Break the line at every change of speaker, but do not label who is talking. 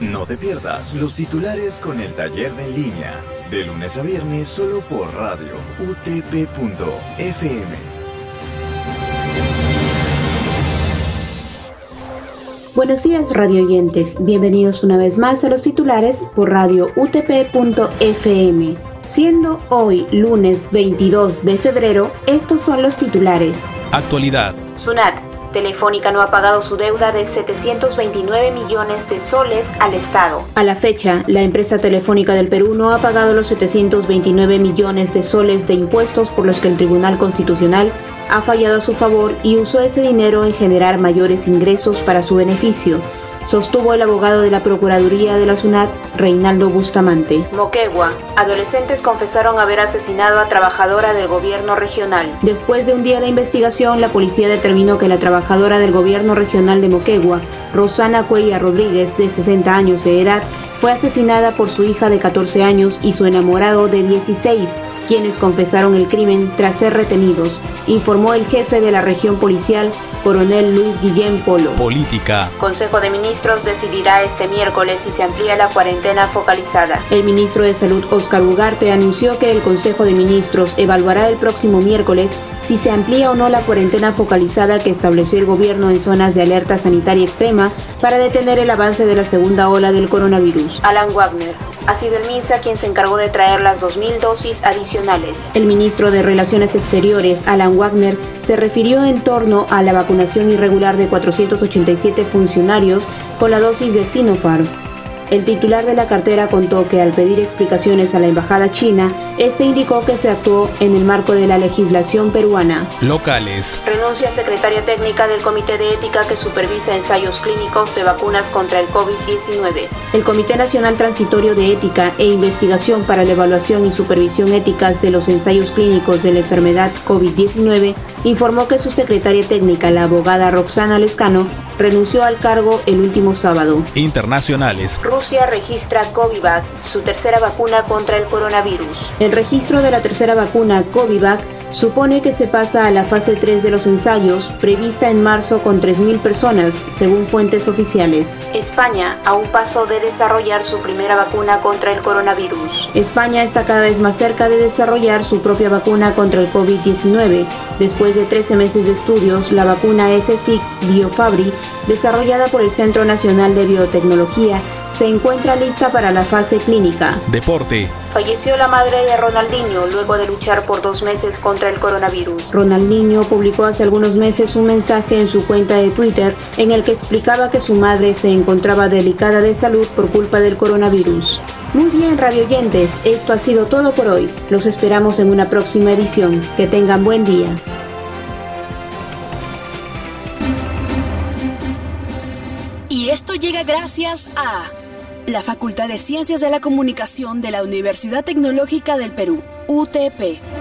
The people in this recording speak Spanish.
No te pierdas los titulares con el taller de en línea, de lunes a viernes solo por radio utp.fm.
Buenos días radio oyentes, bienvenidos una vez más a los titulares por radio utp.fm. Siendo hoy lunes 22 de febrero, estos son los titulares.
Actualidad.
Sunat Telefónica no ha pagado su deuda de 729 millones de soles al Estado. A la fecha, la empresa telefónica del Perú no ha pagado los 729 millones de soles de impuestos por los que el Tribunal Constitucional ha fallado a su favor y usó ese dinero en generar mayores ingresos para su beneficio sostuvo el abogado de la Procuraduría de la SUNAT, Reinaldo Bustamante. Moquegua. Adolescentes confesaron haber asesinado a trabajadora del gobierno regional. Después de un día de investigación, la policía determinó que la trabajadora del gobierno regional de Moquegua, Rosana Cuella Rodríguez, de 60 años de edad, fue asesinada por su hija de 14 años y su enamorado de 16 quienes confesaron el crimen tras ser retenidos, informó el jefe de la región policial, coronel Luis Guillén Polo.
Política.
Consejo de Ministros decidirá este miércoles si se amplía la cuarentena focalizada. El ministro de Salud, Oscar Ugarte, anunció que el Consejo de Ministros evaluará el próximo miércoles si se amplía o no la cuarentena focalizada que estableció el gobierno en zonas de alerta sanitaria extrema para detener el avance de la segunda ola del coronavirus. Alan Wagner. Ha sido el MINSA quien se encargó de traer las 2.000 dosis adicionales. El ministro de Relaciones Exteriores, Alan Wagner, se refirió en torno a la vacunación irregular de 487 funcionarios con la dosis de Sinopharm el titular de la cartera contó que al pedir explicaciones a la embajada china, este indicó que se actuó en el marco de la legislación peruana.
Locales.
Renuncia secretaria técnica del Comité de Ética que supervisa ensayos clínicos de vacunas contra el COVID-19. El Comité Nacional Transitorio de Ética e Investigación para la Evaluación y Supervisión Éticas de los Ensayos Clínicos de la enfermedad COVID-19 informó que su secretaria técnica, la abogada Roxana Lescano, renunció al cargo el último sábado.
Internacionales.
Rusia registra Covivac, su tercera vacuna contra el coronavirus. El registro de la tercera vacuna Covivac supone que se pasa a la fase 3 de los ensayos, prevista en marzo con 3.000 personas, según fuentes oficiales. España a un paso de desarrollar su primera vacuna contra el coronavirus. España está cada vez más cerca de desarrollar su propia vacuna contra el COVID-19. Después de 13 meses de estudios, la vacuna SSIC Biofabri, desarrollada por el Centro Nacional de Biotecnología, se encuentra lista para la fase clínica.
Deporte.
Falleció la madre de Ronaldinho luego de luchar por dos meses contra el coronavirus. Ronaldinho publicó hace algunos meses un mensaje en su cuenta de Twitter en el que explicaba que su madre se encontraba delicada de salud por culpa del coronavirus. Muy bien, radioyentes, esto ha sido todo por hoy. Los esperamos en una próxima edición. Que tengan buen día.
Y esto llega gracias a la Facultad de Ciencias de la Comunicación de la Universidad Tecnológica del Perú, UTP.